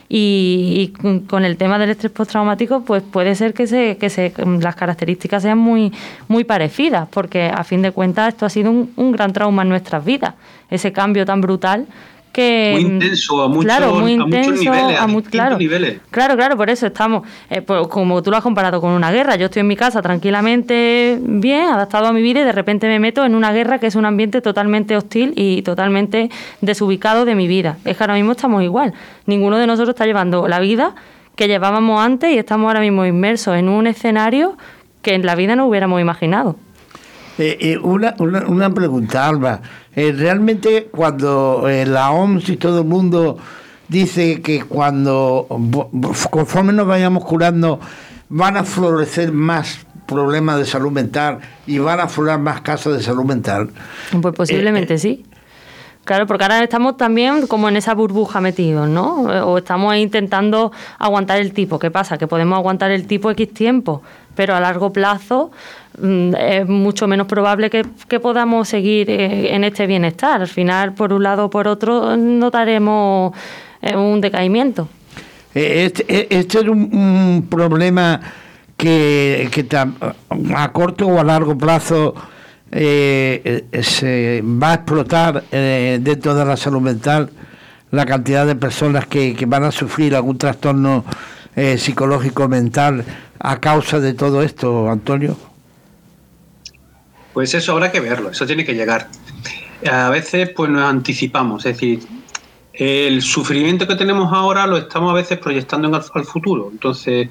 y, con el tema del estrés postraumático, pues puede ser que, se, que se, las características sean muy, muy parecidas, porque a fin de cuentas esto ha sido un, un gran trauma en nuestras vidas, ese cambio tan brutal que muy intenso a muchos, claro, muy intenso, niveles, a, claro, niveles. Claro, claro, por eso estamos, eh, pues, como tú lo has comparado con una guerra, yo estoy en mi casa tranquilamente bien, adaptado a mi vida y de repente me meto en una guerra que es un ambiente totalmente hostil y totalmente desubicado de mi vida. Es que ahora mismo estamos igual, ninguno de nosotros está llevando la vida que llevábamos antes y estamos ahora mismo inmersos en un escenario que en la vida no hubiéramos imaginado. Eh, eh, una, una, una, pregunta, Alba. Eh, realmente cuando la OMS y todo el mundo dice que cuando, conforme nos vayamos curando, van a florecer más problemas de salud mental y van a aflorar más casos de salud mental. Pues posiblemente sí. Claro, porque ahora estamos también como en esa burbuja metidos, ¿no? O estamos intentando aguantar el tipo. ¿Qué pasa? Que podemos aguantar el tipo X tiempo, pero a largo plazo mm, es mucho menos probable que, podamos seguir eh, en este bienestar. Al final, por un lado o por otro, notaremos eh, un decaimiento. Este, este es un, problema que a corto o a largo plazo se va a explotar dentro de la salud mental la cantidad de personas que, van a sufrir algún trastorno psicológico mental a causa de todo esto, Antonio? Pues eso habrá que verlo, eso tiene que llegar. A veces pues nos anticipamos, es decir, el sufrimiento que tenemos ahora lo estamos a veces proyectando en al, futuro. Entonces,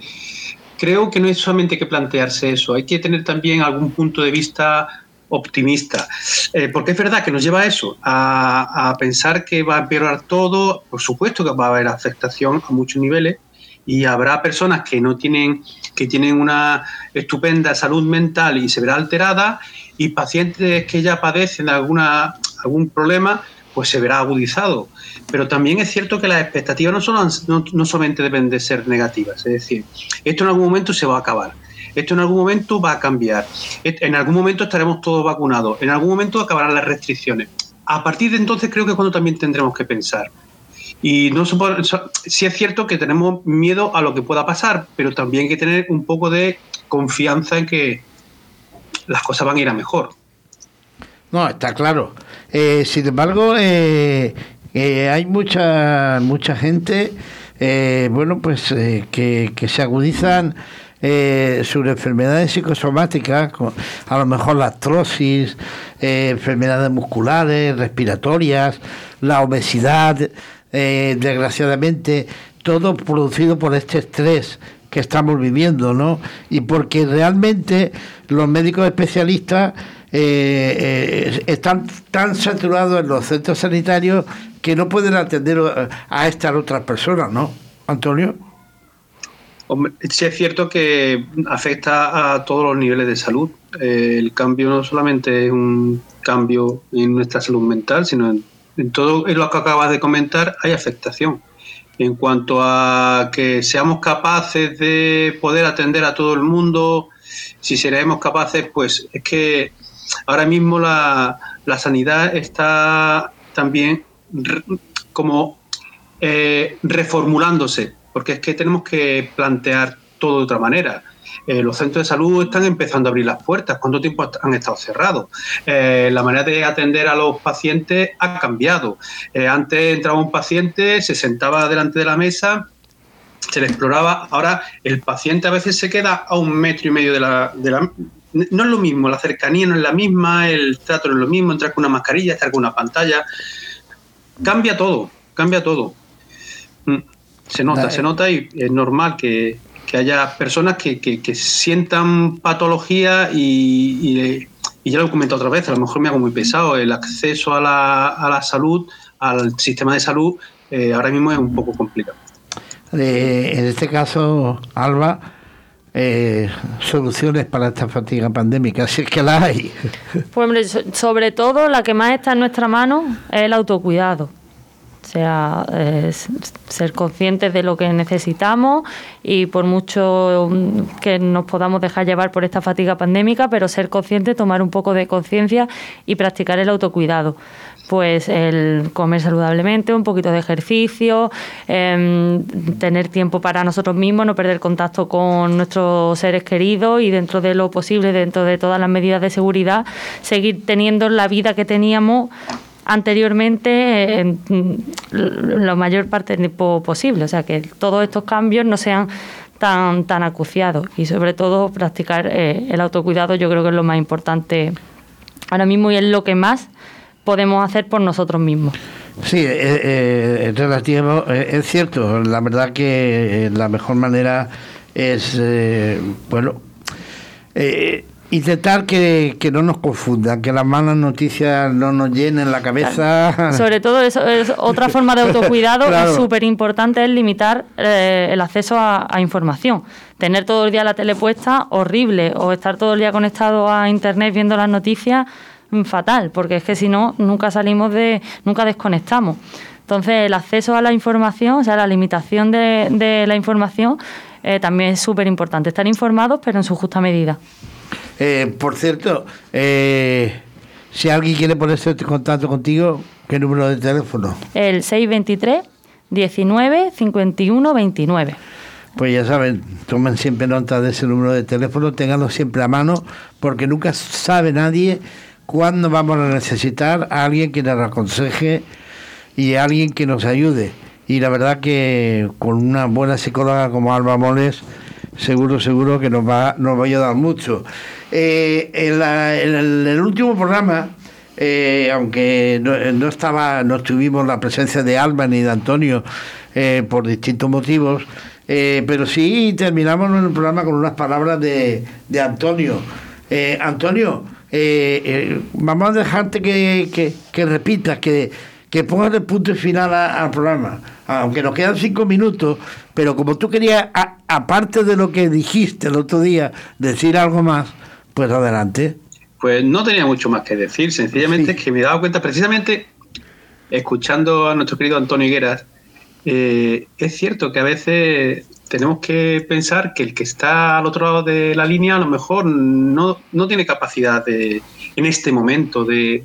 creo que no es solamente que plantearse eso, hay que tener también algún punto de vista optimista. Eh, porque es verdad que nos lleva a eso, a, pensar que va a empeorar todo. Por supuesto que va a haber afectación a muchos niveles y habrá personas que no tienen, que tienen una estupenda salud mental y se verá alterada y pacientes que ya padecen alguna, algún problema, pues se verá agudizado. Pero también es cierto que las expectativas no, solo, no, solamente deben de ser negativas, es decir, esto en algún momento se va a acabar. Esto en algún momento va a cambiar. En algún momento estaremos todos vacunados. En algún momento acabarán las restricciones. A partir de entonces creo que es cuando también tendremos que pensar. Y no sí es cierto que tenemos miedo a lo que pueda pasar, pero también hay que tener un poco de confianza en que las cosas van a ir a mejor. No, está claro. Eh, sin embargo, eh, eh, hay mucha mucha gente, bueno, pues que, que, se agudizan sobre enfermedades psicosomáticas, a lo mejor la artrosis, enfermedades musculares, respiratorias, la obesidad, desgraciadamente, todo producido por este estrés que estamos viviendo, ¿no? Y porque realmente los médicos especialistas eh, eh, están tan saturados en los centros sanitarios que no pueden atender a estas otras personas, ¿no? Antonio. Sí es cierto que afecta a todos los niveles de salud. Eh, el cambio no solamente es un cambio en nuestra salud mental, sino en, en todo lo que acabas de comentar hay afectación. En cuanto a que seamos capaces de poder atender a todo el mundo, si seremos capaces, pues es que ahora mismo la, sanidad está también como eh, reformulándose, porque es que tenemos que plantear todo de otra manera. Eh, los centros de salud están empezando a abrir las puertas. ¿Cuánto tiempo han estado cerrados? Eh, la manera de atender a los pacientes ha cambiado. antes entraba un paciente, se sentaba delante de la mesa, se le exploraba. Ahora el paciente a veces se queda a un metro y medio de la, no es lo mismo, la cercanía no es la misma, el trato no es lo mismo, entrar con una mascarilla, estar con una pantalla. Cambia todo, cambia todo. Mm, se nota, se nota y es normal que, haya personas que, sientan patología y, ya lo he comentado otra vez, a lo mejor me hago muy pesado, el acceso a la, salud, al sistema de salud, eh, ahora mismo es un poco complicado. Eh, en este caso, Alba, eh, soluciones para esta fatiga pandémica, si es que la hay. Pues sobre todo la que más está en nuestra mano es el autocuidado. Sea, ser conscientes de lo que necesitamos y por mucho que nos podamos dejar llevar por esta fatiga pandémica, pero ser conscientes, tomar un poco de conciencia y practicar el autocuidado. Pues el comer saludablemente, un poquito de ejercicio, em, tener tiempo para nosotros mismos, no perder contacto con nuestros seres queridos y dentro de lo posible, dentro de todas las medidas de seguridad, seguir teniendo la vida que teníamos anteriormente en la mayor parte del tiempo posible. O sea, que todos estos cambios no sean tan, tan acuciados y sobre todo practicar eh, el autocuidado yo creo que es lo más importante ahora mismo y es lo que más podemos hacer por nosotros mismos. Sí, eh, eh, es relativo, eh, es cierto, la verdad que la mejor manera es, bueno, intentar que, no nos confundan, que las malas noticias no nos llenen la cabeza. Sobre todo eso es otra forma de autocuidado súper importante es limitar el acceso a, a, información. Tener todo el día la tele puesta, horrible, o estar todo el día conectado a internet viendo las noticias, fatal, porque es que si no, nunca salimos de, nunca desconectamos. Entonces, el acceso a la información, o sea, la limitación de, la información, eh, también es súper importante. Estar informados, pero en su justa medida. Eh, por cierto, eh, si alguien quiere ponerse en contacto contigo, ¿qué número de teléfono? El 623 19 51 29. Pues ya saben, tomen siempre nota de ese número de teléfono, tenganlo siempre a mano, porque nunca sabe nadie cuándo vamos a necesitar a alguien que nos aconseje y a alguien que nos ayude. Y la verdad que con una buena psicóloga como Alba Moles seguro, seguro que nos va, nos va a ayudar mucho. Eh, en, el, último programa, eh, aunque no, estaba, no tuvimos la presencia de Alba ni de Antonio eh, por distintos motivos, pero sí terminamos el programa con unas palabras de, de Antonio. Antonio, vamos a dejarte que, que repitas, que que pongas el punto final al programa. Aunque nos quedan cinco minutos, pero como tú querías, aparte de lo que dijiste el otro día, decir algo más, pues adelante. Pues no tenía mucho más que decir, sencillamente es que me he dado cuenta, precisamente escuchando a nuestro querido Antonio Higueras, eh, es cierto que a veces tenemos que pensar que el que está al otro lado de la línea a lo mejor no, no tiene capacidad de, en este momento de,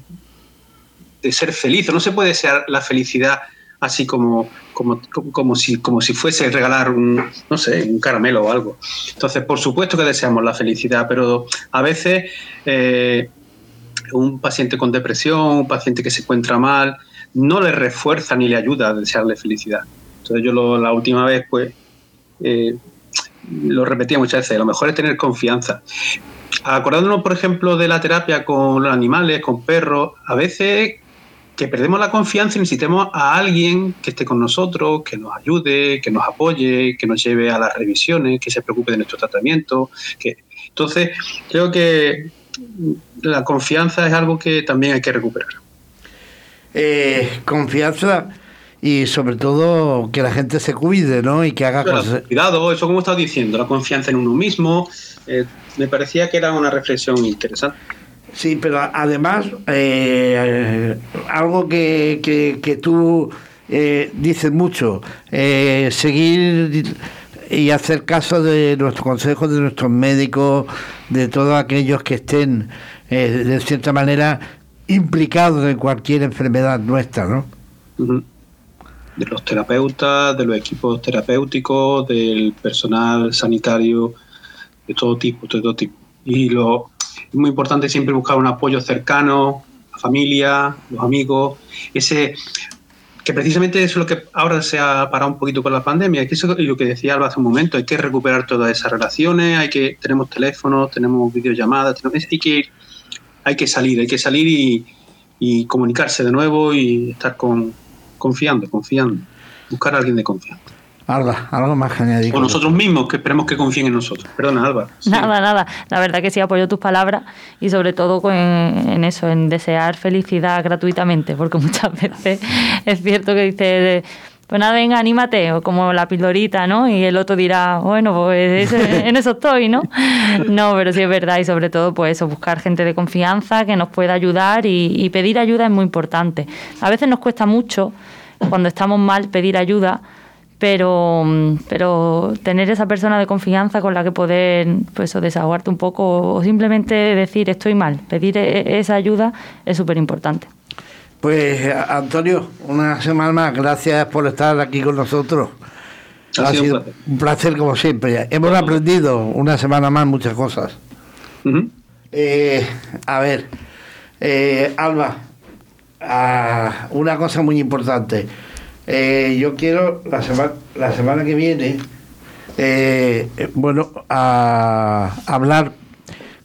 de ser feliz, no se puede desear la felicidad así como, como, como, si, como si fuese regalar un, no sé, un caramelo o algo. Entonces, por supuesto que deseamos la felicidad, pero a veces eh, un paciente con depresión, un paciente que se encuentra mal, no le refuerza ni le ayuda a desearle felicidad. Entonces yo la última vez, pues, eh, lo repetía muchas veces, lo mejor es tener confianza. Acordándonos, por ejemplo, de la terapia con los animales, con perros, a veces que perdemos la confianza y necesitemos a alguien que esté con nosotros, que nos ayude, que nos apoye, que nos lleve a las revisiones, que se preocupe de nuestro tratamiento. Que... Entonces, creo que la confianza es algo que también hay que recuperar. Eh, confianza y sobre todo que la gente se cuide, ¿no? Y que haga cosas. Cuidado, eso como estás diciendo, la confianza en uno mismo. Eh, me parecía que era una reflexión interesante. Sí, pero además, eh, algo que, que, tú eh, dices mucho, eh, seguir y hacer caso de nuestros consejos, de nuestros médicos, de todos aquellos que estén, de cierta manera, implicados en cualquier enfermedad nuestra, ¿no? De los terapeutas, de los equipos terapéuticos, del personal sanitario, de todo tipo, de todo tipo. Y lo, es muy importante siempre buscar un apoyo cercano, la familia, los amigos, ese que precisamente eso es lo que ahora se ha parado un poquito con la pandemia, que eso es lo que decía Alba hace un momento, hay que recuperar todas esas relaciones, hay que tenemos teléfonos, tenemos videollamadas, hay que hay que salir, hay que salir y, y comunicarse de nuevo y estar con, confiando, confiando, buscar a alguien de confianza. Alba, algo más que añadir. O nosotros mismos, que esperemos que confíen en nosotros. Perdona, Alba. Nada, nada. La verdad que sí apoyo tus palabras y sobre todo en, eso, en desear felicidad gratuitamente, porque muchas veces es cierto que dice, pues nada, venga, anímate, o como la pildorita, ¿no? Y el otro dirá, bueno, pues en eso estoy, ¿no? No, pero sí es verdad y sobre todo, pues eso, buscar gente de confianza que nos pueda ayudar y pedir ayuda es muy importante. A veces nos cuesta mucho, cuando estamos mal, pedir ayuda pero, pero tener esa persona de confianza con la que poder pues, desahogarte un poco o simplemente decir estoy mal, pedir e, esa ayuda es súper importante. Pues Antonio, una semana más, gracias por estar aquí con nosotros. Ha, sido, un, placer. como siempre. Hemos aprendido una semana más muchas cosas. Eh, a ver, eh, Alba, ah, una cosa muy importante. Eh, yo quiero la, semana la semana que viene, eh, bueno, a, hablar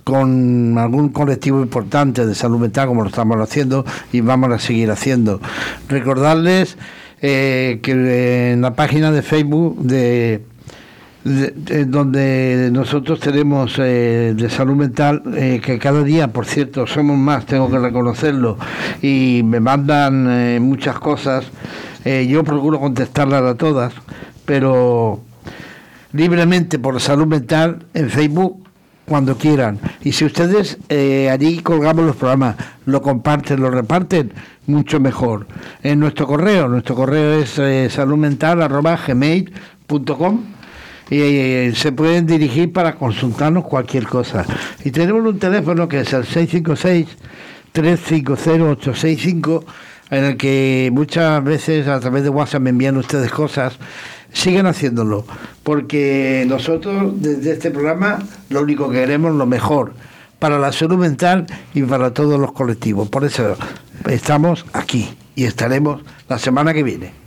con algún colectivo importante de salud mental como lo estamos haciendo y vamos a seguir haciendo. Recordarles eh, que en la página de Facebook de, donde nosotros tenemos de salud mental, que cada día, por cierto, somos más, tengo que reconocerlo, y me mandan muchas cosas. Eh, yo procuro contestarlas a todas, pero libremente por salud mental en Facebook cuando quieran. Y si ustedes eh, allí colgamos los programas, lo comparten, lo reparten, mucho mejor. En nuestro correo, nuestro correo es eh, saludmental.gmail.com y eh, se pueden dirigir para consultarnos cualquier cosa. Y tenemos un teléfono que es el 656 350 865 en el que muchas veces a través de WhatsApp me envían ustedes cosas, siguen haciéndolo, porque nosotros desde este programa lo único que queremos es lo mejor para la salud mental y para todos los colectivos. Por eso estamos aquí y estaremos la semana que viene.